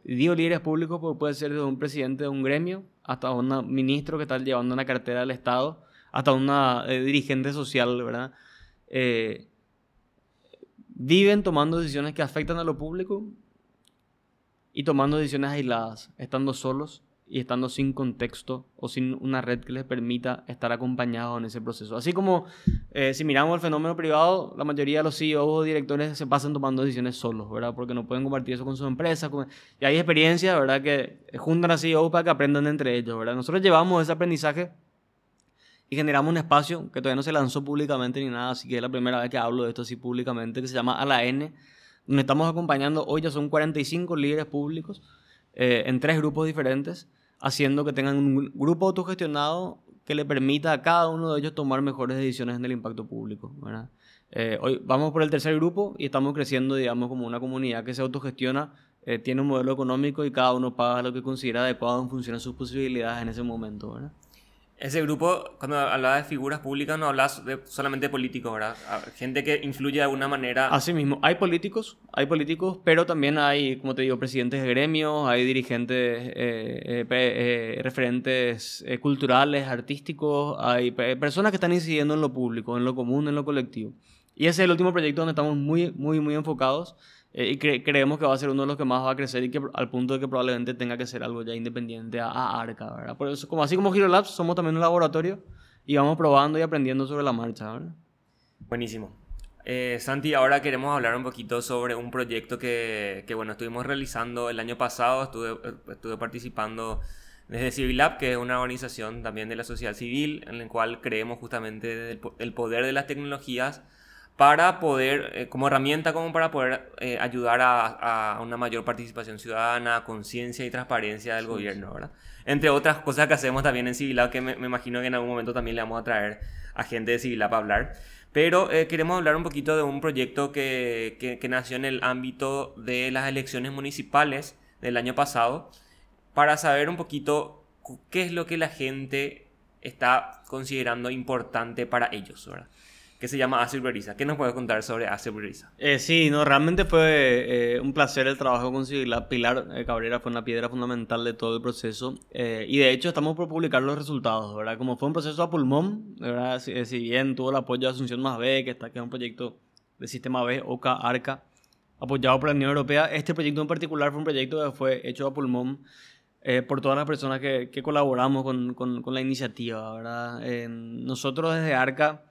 digo líderes públicos porque puede ser desde un presidente de un gremio hasta un ministro que está llevando una cartera del Estado, hasta una eh, dirigente social, ¿verdad? Eh, viven tomando decisiones que afectan a lo público y tomando decisiones aisladas, estando solos y estando sin contexto o sin una red que les permita estar acompañados en ese proceso. Así como eh, si miramos el fenómeno privado, la mayoría de los CEOs o directores se pasan tomando decisiones solos, ¿verdad? Porque no pueden compartir eso con sus empresas. Y hay experiencias, ¿verdad? Que juntan a CEOs para que aprendan entre ellos, ¿verdad? Nosotros llevamos ese aprendizaje y generamos un espacio que todavía no se lanzó públicamente ni nada, así que es la primera vez que hablo de esto así públicamente, que se llama A la N, donde estamos acompañando, hoy ya son 45 líderes públicos eh, en tres grupos diferentes haciendo que tengan un grupo autogestionado que le permita a cada uno de ellos tomar mejores decisiones en el impacto público. Eh, hoy vamos por el tercer grupo y estamos creciendo, digamos, como una comunidad que se autogestiona, eh, tiene un modelo económico y cada uno paga lo que considera adecuado en función de sus posibilidades en ese momento. Ese grupo, cuando hablaba de figuras públicas, no hablas de solamente políticos, ¿verdad? Gente que influye de alguna manera. Así mismo, hay políticos, hay políticos, pero también hay, como te digo, presidentes de gremios, hay dirigentes, eh, eh, eh, referentes culturales, artísticos, hay personas que están incidiendo en lo público, en lo común, en lo colectivo. Y ese es el último proyecto donde estamos muy, muy, muy enfocados. Eh, y creemos que va a ser uno de los que más va a crecer y que al punto de que probablemente tenga que ser algo ya independiente a, Arca, ¿verdad? Por eso, como, así como Hero Labs, somos también un laboratorio y vamos probando y aprendiendo sobre la marcha, ¿verdad? Buenísimo. Eh, Santi, ahora queremos hablar un poquito sobre un proyecto que, que, bueno, estuvimos realizando el año pasado, estuve, estuve participando desde Civil Lab, que es una organización también de la sociedad civil, en la cual creemos justamente el poder de las tecnologías para poder, eh, como herramienta, como para poder eh, ayudar a, una mayor participación ciudadana, conciencia y transparencia del gobierno, ¿verdad? Entre otras cosas que hacemos también en Civilab, que me, imagino que en algún momento también le vamos a traer a gente de Civilab para hablar. Pero eh, queremos hablar un poquito de un proyecto que, que, que, nació en el ámbito de las elecciones municipales del año pasado, para saber un poquito qué es lo que la gente está considerando importante para ellos, ¿verdad? Que se llama Acid ¿Qué nos puedes contar sobre Acid eh, sí, no, realmente fue eh, un placer el trabajo con la Pilar eh, Cabrera fue una piedra fundamental de todo el proceso. Eh, y de hecho estamos por publicar los resultados, ¿verdad? Como fue un proceso a pulmón, ¿verdad? Si, bien tuvo el apoyo de Asunción Más B, que, está, que es un proyecto de Sistema B, OCA, ARCA, apoyado por la Unión Europea, este proyecto en particular fue un proyecto que fue hecho a pulmón. por todas las personas que, que colaboramos con, con, con, la iniciativa, ¿verdad? nosotros desde ARCA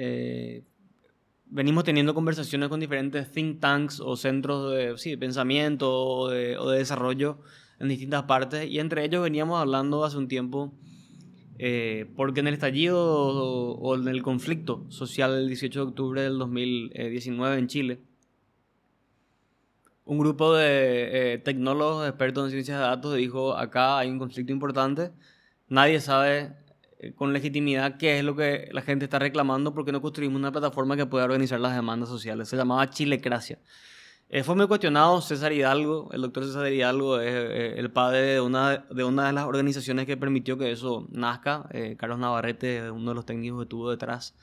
eh, venimos teniendo conversaciones con diferentes think tanks o centros de, sí, pensamiento o de, desarrollo en distintas partes y entre ellos veníamos hablando hace un tiempo eh, porque en el estallido o, en el conflicto social del 18 de octubre del 2019 en Chile, un grupo de eh, tecnólogos expertos en ciencias de datos dijo, acá hay un conflicto importante, nadie sabe con legitimidad qué es lo que la gente está reclamando porque no construimos una plataforma que pueda organizar las demandas sociales. Se llamaba Chilecracia. Eh, fue muy cuestionado César Hidalgo, el doctor César Hidalgo es eh, el padre de una, de una de las organizaciones que permitió que eso nazca, Carlos Navarrete, uno de los técnicos que estuvo detrás.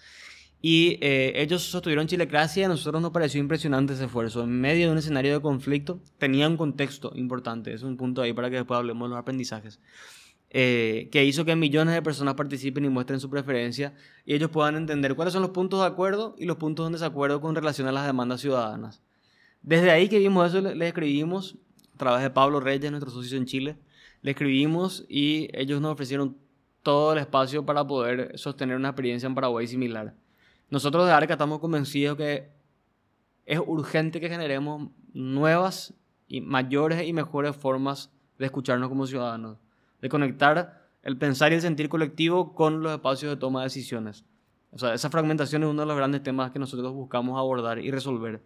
Y ellos sostuvieron Chilecracia y a nosotros nos pareció impresionante ese esfuerzo. En medio de un escenario de conflicto, tenía un contexto importante. Es un punto ahí para que después hablemos de los aprendizajes. Eh, que hizo que millones de personas participen y muestren su preferencia y ellos puedan entender cuáles son los puntos de acuerdo y los puntos de desacuerdo con relación a las demandas ciudadanas. Desde ahí que vimos eso, le, escribimos, a través de Pablo Reyes, nuestro socio en Chile, le escribimos y ellos nos ofrecieron todo el espacio para poder sostener una experiencia en Paraguay similar. Nosotros de ARCA estamos convencidos que es urgente que generemos nuevas y mayores y mejores formas de escucharnos como ciudadanos de conectar el pensar y el sentir colectivo con los espacios de toma de decisiones. O sea, esa fragmentación es uno de los grandes temas que nosotros buscamos abordar y resolver.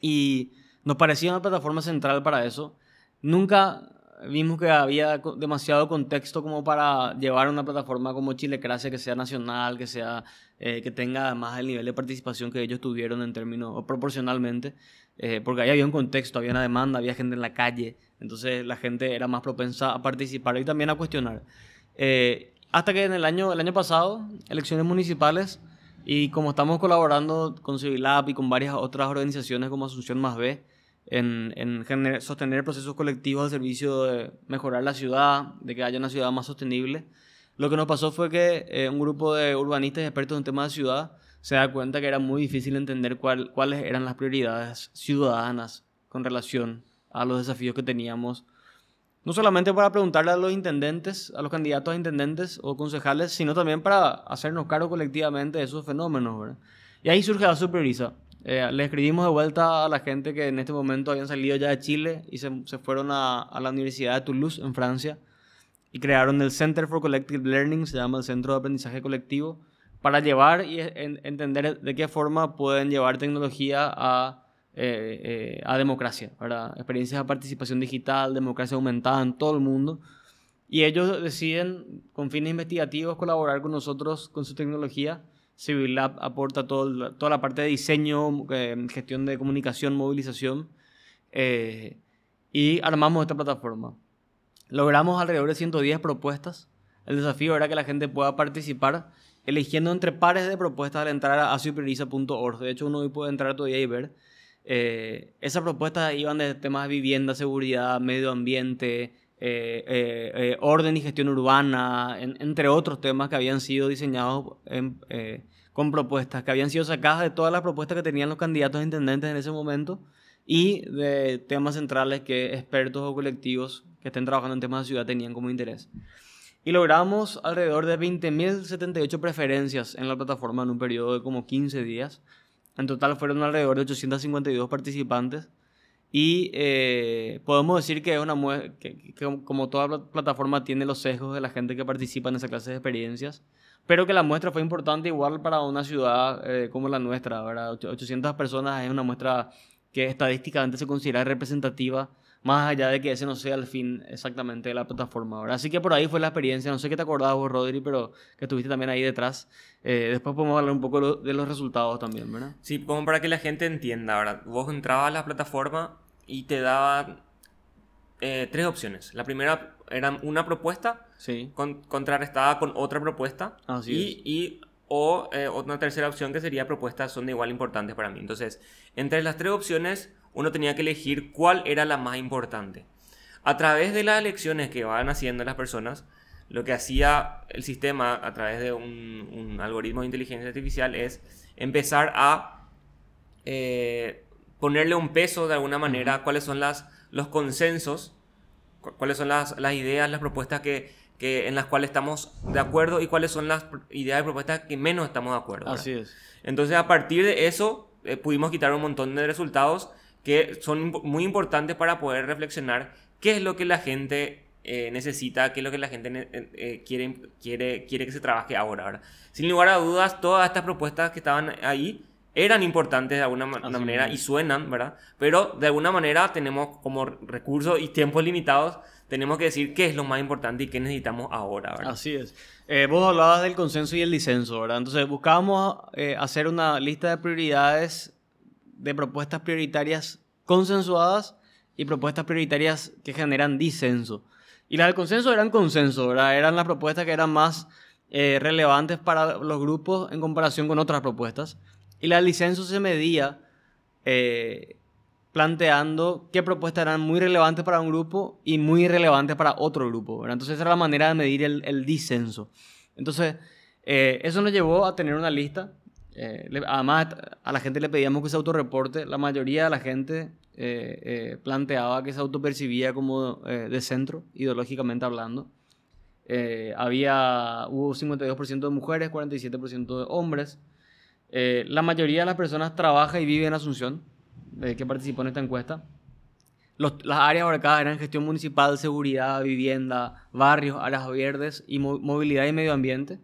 Y nos parecía una plataforma central para eso. Nunca vimos que había demasiado contexto como para llevar una plataforma como Chilecracia que sea nacional, que sea eh, que tenga más el nivel de participación que ellos tuvieron en términos proporcionalmente, eh, porque ahí había un contexto, había una demanda, había gente en la calle, entonces la gente era más propensa a participar y también a cuestionar. Eh, hasta que en el año, el año pasado, elecciones municipales, y como estamos colaborando con Civilab y con varias otras organizaciones como Asunción Más B, en, en sostener procesos colectivos al servicio de mejorar la ciudad, de que haya una ciudad más sostenible, lo que nos pasó fue que eh, un grupo de urbanistas y expertos en temas de ciudad se da cuenta que era muy difícil entender cuál, cuáles eran las prioridades ciudadanas con relación a los desafíos que teníamos no solamente para preguntarle a los intendentes, a los candidatos a intendentes o concejales, sino también para hacernos cargo colectivamente de esos fenómenos. Y ahí surge la Supervisa. Eh, le escribimos de vuelta a la gente que en este momento habían salido ya de Chile y se, se fueron a, a, la Universidad de Toulouse, en Francia, y crearon el Center for Collective Learning, se llama el Centro de Aprendizaje Colectivo, para llevar y entender de qué forma pueden llevar tecnología a eh, eh, a democracia, para experiencias de participación digital, democracia aumentada en todo el mundo. Y ellos deciden, con fines investigativos, colaborar con nosotros con su tecnología. Civil Lab aporta todo, toda la parte de diseño, eh, gestión de comunicación, movilización. y armamos esta plataforma. Logramos alrededor de 110 propuestas. El desafío era que la gente pueda participar eligiendo entre pares de propuestas al entrar a superisa.org. De hecho, uno hoy puede entrar todavía y ver eh, esas propuestas iban de temas de vivienda, seguridad, medio ambiente, eh, eh, orden y gestión urbana, entre otros temas que habían sido diseñados con propuestas, que habían sido sacadas de todas las propuestas que tenían los candidatos a intendentes en ese momento y de temas centrales que expertos o colectivos que estén trabajando en temas de ciudad tenían como interés. Y logramos alrededor de 20.078 preferencias en la plataforma en un periodo de como 15 días en total fueron alrededor de 852 participantes. Y eh, podemos decir que es una que, como toda plataforma tiene los sesgos de la gente que participa en esa clase de experiencias, pero que la muestra fue importante igual para una ciudad eh, como la nuestra, ¿verdad? 800 personas es una muestra que estadísticamente se considera representativa más allá de que ese no sea el fin exactamente de la plataforma. ahora Así que por ahí fue la experiencia, no sé qué te acordabas vos, Rodri, pero que estuviste también ahí detrás. Eh, después podemos hablar un poco de los resultados también, ¿verdad? Sí, como para que la gente entienda, ¿verdad? Vos entrabas a la plataforma y te daban eh, tres opciones. La primera era una propuesta sí. contrarrestada con otra propuesta y, y, o eh, otra tercera opción que sería propuestas son de igual importantes para mí. Entonces, entre las tres opciones uno tenía que elegir cuál era la más importante. A través de las elecciones que van haciendo las personas, lo que hacía el sistema a través de un, algoritmo de inteligencia artificial es empezar a eh, ponerle un peso de alguna manera a cuáles son las, los consensos, cuáles son las, las ideas, las propuestas que, que, en las cuales estamos de acuerdo y cuáles son las ideas y propuestas que menos estamos de acuerdo. Así es. Entonces a partir de eso eh, pudimos quitar un montón de resultados que son muy importantes para poder reflexionar qué es lo que la gente eh, necesita, qué es lo que la gente eh, eh, quiere, quiere, quiere que se trabaje ahora, Sin lugar a dudas, todas estas propuestas que estaban ahí eran importantes de alguna manera y suenan, ¿verdad? Pero de alguna manera tenemos como recursos y tiempos limitados, tenemos que decir qué es lo más importante y qué necesitamos ahora, ¿verdad? Así es. vos hablabas del consenso y el disenso, ¿verdad? Entonces buscábamos hacer una lista de prioridades de propuestas prioritarias consensuadas y propuestas prioritarias que generan disenso. Y las del consenso eran consenso. Eran las propuestas que eran más eh, relevantes para los grupos en comparación con otras propuestas. Y la del disenso se medía eh, planteando qué propuestas eran muy relevantes para un grupo y muy irrelevantes para otro grupo. Entonces esa era la manera de medir el, disenso. Entonces, eh, eso nos llevó a tener una lista eh, además, a la gente le pedíamos que se autorreporte. La mayoría de la gente eh, eh, planteaba que se autopercibía como de centro, ideológicamente hablando. había, hubo 52% de mujeres, 47% de hombres. la mayoría de las personas trabaja y vive en Asunción, que participó en esta encuesta. las áreas abarcadas eran gestión municipal, seguridad, vivienda, barrios, áreas verdes y movilidad y medio ambiente.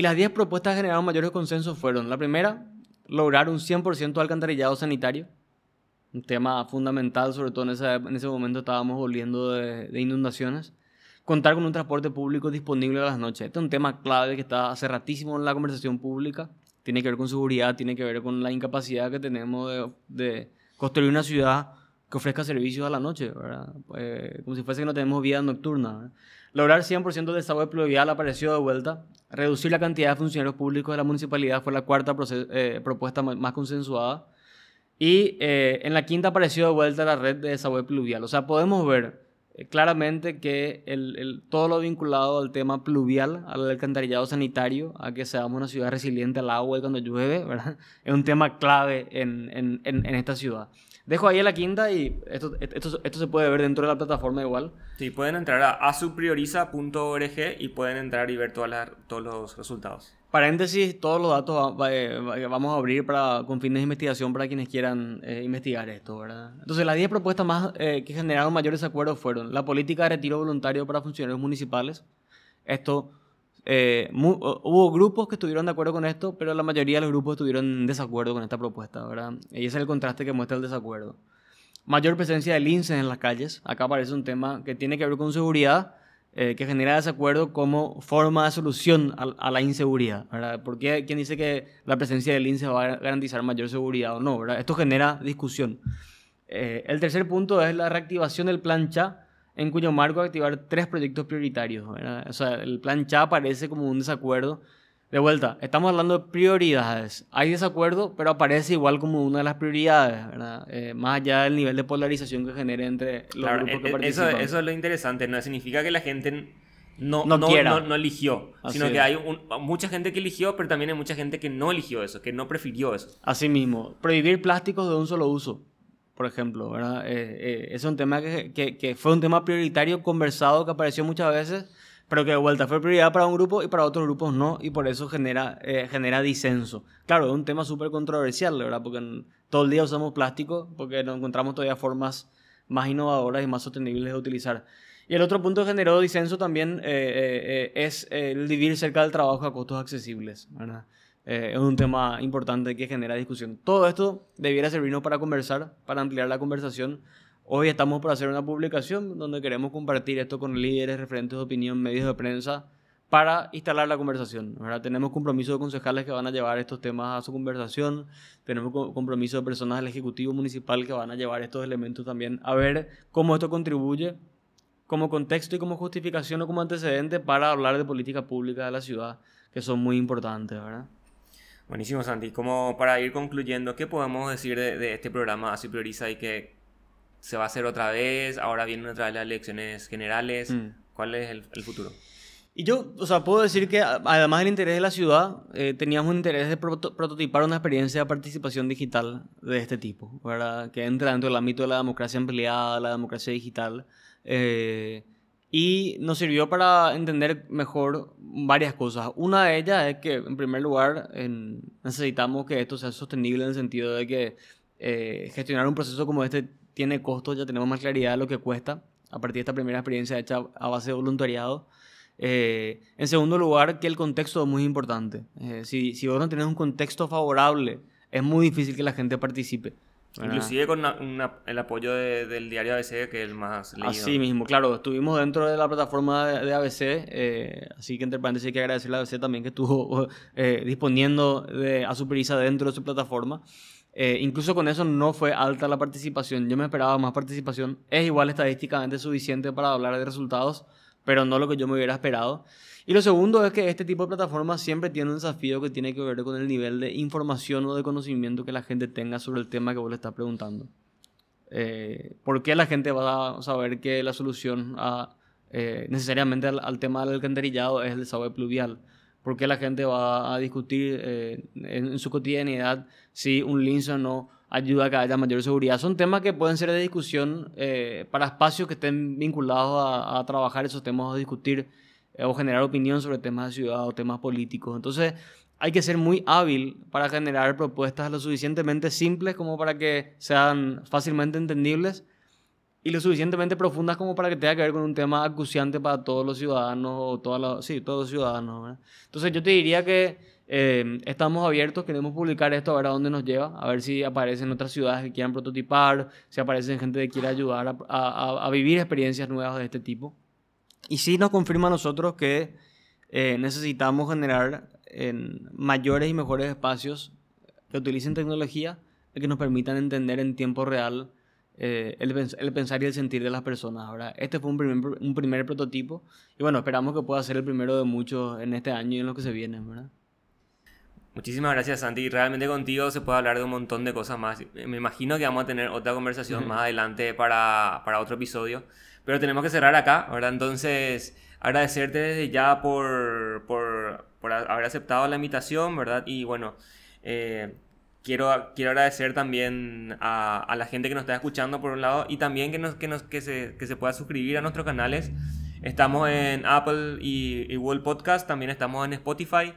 Y las 10 propuestas generaron mayores consensos fueron, la primera, lograr un 100% de alcantarillado sanitario, un tema fundamental, sobre todo en ese, en ese momento estábamos volviendo de, inundaciones. Contar con un transporte público disponible a las noches. Este es un tema clave que está hace ratísimo en la conversación pública. Tiene que ver con seguridad, tiene que ver con la incapacidad que tenemos de, construir una ciudad que ofrezca servicios a la noche, ¿verdad? Eh, como si fuese que no tenemos vida nocturna. Lograr 100% del desagüe pluvial apareció de vuelta. Reducir la cantidad de funcionarios públicos de la municipalidad fue la cuarta eh, propuesta más consensuada. Y eh, en la quinta apareció de vuelta la red de desagüe pluvial. O sea, podemos ver eh, claramente que el, el, todo lo vinculado al tema pluvial, al alcantarillado sanitario, a que seamos una ciudad resiliente al agua y cuando llueve, ¿verdad? es un tema clave en, en, en, en esta ciudad. Dejo ahí la quinta y esto, esto, esto, se puede ver dentro de la plataforma igual. Sí, pueden entrar a asuprioriza.org y pueden entrar y ver todas las, todos los resultados. Paréntesis, todos los datos vamos a abrir para, con fines de investigación para quienes quieran eh, investigar esto, ¿verdad? Entonces, las 10 propuestas más eh, que generaron mayores acuerdos fueron la política de retiro voluntario para funcionarios municipales. Esto eh, hubo grupos que estuvieron de acuerdo con esto, pero la mayoría de los grupos estuvieron en desacuerdo con esta propuesta, ¿verdad? Y ese es el contraste que muestra el desacuerdo. Mayor presencia de linces en las calles. Acá aparece un tema que tiene que ver con seguridad, eh, que genera desacuerdo como forma de solución a, la inseguridad, ¿verdad? Porque quién dice que la presencia de lince va a garantizar mayor seguridad o no. Esto genera discusión. Eh, el tercer punto es la reactivación del plan CHA, en cuyo marco activar tres proyectos prioritarios. ¿verdad? O sea, el plan CHA aparece como un desacuerdo. De vuelta, estamos hablando de prioridades. Hay desacuerdo, pero aparece igual como una de las prioridades, ¿verdad? Eh, más allá del nivel de polarización que genere entre los claro, grupos que eso, participan. eso es lo interesante, no significa que la gente no, No no, quiera. no- no eligió, Así sino es. que hay un- mucha gente que eligió, pero también hay mucha gente que no eligió eso, que no prefirió eso. Asimismo, prohibir plásticos de un solo uso, por ejemplo, ¿verdad? Eh, eh, es un tema que, que- que fue un tema prioritario, conversado, que apareció muchas veces, pero que de vuelta fue prioridad para un grupo y para otros grupos no, y por eso genera, eh, genera disenso. Claro, es un tema súper controversial, ¿verdad? Porque todo el día usamos plástico, porque no encontramos todavía formas más innovadoras y más sostenibles de utilizar. Y el otro punto que generó disenso también eh, eh, eh, es el vivir cerca del trabajo a costos accesibles, ¿verdad? Eh, es un tema importante que genera discusión. Todo esto debiera servirnos para conversar, para ampliar la conversación. Hoy estamos por hacer una publicación donde queremos compartir esto con líderes, referentes de opinión, medios de prensa, para instalar la conversación. ¿verdad? Tenemos compromiso de concejales que van a llevar estos temas a su conversación, tenemos co- compromiso de personas del Ejecutivo Municipal que van a llevar estos elementos también a ver cómo esto contribuye como contexto y como justificación o como antecedente para hablar de política pública de la ciudad, que son muy importantes, ¿verdad? Buenísimo, Santi. Como para ir concluyendo, ¿qué podemos decir de, de este programa Así Prioriza y que se va a hacer otra vez? Ahora vienen otra vez las elecciones generales. Mm. ¿Cuál es el, el futuro? Y yo, o sea, puedo decir que además del interés de la ciudad, eh, teníamos un interés de proto- prototipar una experiencia de participación digital de este tipo, ¿verdad? Que entra dentro del ámbito de la democracia ampliada, la democracia digital. eh, y nos sirvió para entender mejor varias cosas. Una de ellas es que, en primer lugar, necesitamos que esto sea sostenible en el sentido de que eh, gestionar un proceso como este tiene costos, ya tenemos más claridad de lo que cuesta a partir de esta primera experiencia hecha a base de voluntariado. Eh, en segundo lugar, que el contexto es muy importante. Eh, si, si vos no tenés un contexto favorable, es muy difícil que la gente participe. ¿Verdad? Inclusive con una- una- el apoyo de- del diario ABC, que es el más leído. Así mismo, claro, estuvimos dentro de la plataforma de, de ABC, eh, así que entre paréntesis hay que agradecerle a ABC también que estuvo eh, disponiendo de, a su prisa dentro de su plataforma. Eh, incluso con eso no fue alta la participación, yo me esperaba más participación, es igual estadísticamente suficiente para hablar de resultados, pero no lo que yo me hubiera esperado. Y lo segundo es que este tipo de plataformas siempre tiene un desafío que tiene que ver con el nivel de información o de conocimiento que la gente tenga sobre el tema que vos le estás preguntando. Eh, ¿Por qué la gente va a saber que la solución eh, necesariamente al, tema del alcantarillado es el desagüe pluvial? ¿Por qué la gente va a discutir eh, en, su cotidianidad si un lince o no ayuda a que haya mayor seguridad? Son temas que pueden ser de discusión eh, para espacios que estén vinculados a, a trabajar esos temas o discutir o generar opinión sobre temas de ciudad o temas políticos. Entonces, hay que ser muy hábil para generar propuestas lo suficientemente simples como para que sean fácilmente entendibles, y lo suficientemente profundas como para que tenga que ver con un tema acuciante para todos los ciudadanos o todas las, sí, todos los ciudadanos. Entonces yo te diría que eh, estamos abiertos, queremos publicar esto a ver a dónde nos lleva, a ver si aparecen otras ciudades que quieran prototipar, si aparecen gente que quiera ayudar a vivir experiencias nuevas de este tipo. Y sí nos confirma a nosotros que eh, necesitamos generar en mayores y mejores espacios que utilicen tecnología que nos permitan entender en tiempo real eh, el, el, pensar y el sentir de las personas. Ahora, este fue un primer, un primer prototipo y bueno, esperamos que pueda ser el primero de muchos en este año y en lo que se viene, ¿verdad? Muchísimas gracias Santi. Realmente contigo se puede hablar de un montón de cosas más. Me imagino que vamos a tener otra conversación más adelante para, para, otro episodio. Pero tenemos que cerrar acá, ¿verdad? Entonces, agradecerte desde ya por, por, por haber aceptado la invitación, ¿verdad? Y bueno, eh, quiero, quiero agradecer también a, la gente que nos está escuchando por un lado y también que, nos, que, nos, que, se, que se pueda suscribir a nuestros canales. Estamos en Apple y, y, Google Podcast, también estamos en Spotify.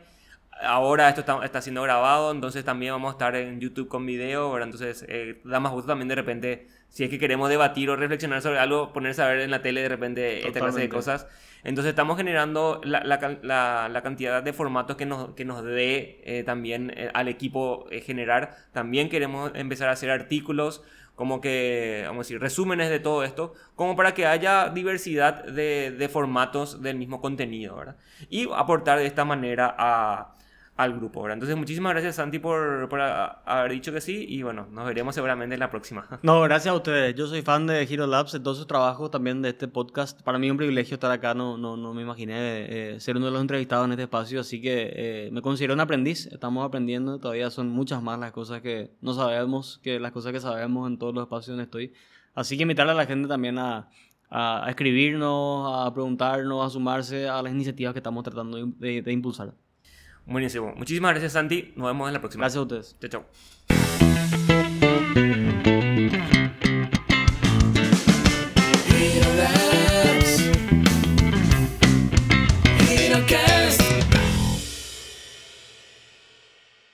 Ahora esto está, está, siendo grabado, entonces también vamos a estar en YouTube con video, ¿verdad? Entonces eh, da más gusto también de repente, si es que queremos debatir o reflexionar sobre algo, ponerse a ver en la tele de repente esta clase de cosas. Entonces estamos generando la, la, la, cantidad de formatos que nos, que nos dé eh, también eh, al equipo eh, generar. También queremos empezar a hacer artículos como que, vamos a decir, resúmenes de todo esto, como para que haya diversidad de, de formatos del mismo contenido, ¿verdad? Y aportar de esta manera a, al grupo. ¿verdad? Entonces, muchísimas gracias, Santi, por, por haber dicho que sí. Y bueno, nos veremos seguramente en la próxima. No, gracias a ustedes. Yo soy fan de Hero Labs, de todo su trabajo, también de este podcast. Para mí es un privilegio estar acá. No, no, no me imaginé eh, ser uno de los entrevistados en este espacio. Así que eh, me considero un aprendiz. Estamos aprendiendo. Todavía son muchas más las cosas que no sabemos que las cosas que sabemos en todos los espacios donde estoy. Así que invitarle a la gente también a, a, escribirnos, a preguntarnos, a sumarse a las iniciativas que estamos tratando de, de impulsar. Buenísimo. Muchísimas gracias, Santi. Nos vemos en la próxima. Gracias a ustedes. Chao, chao.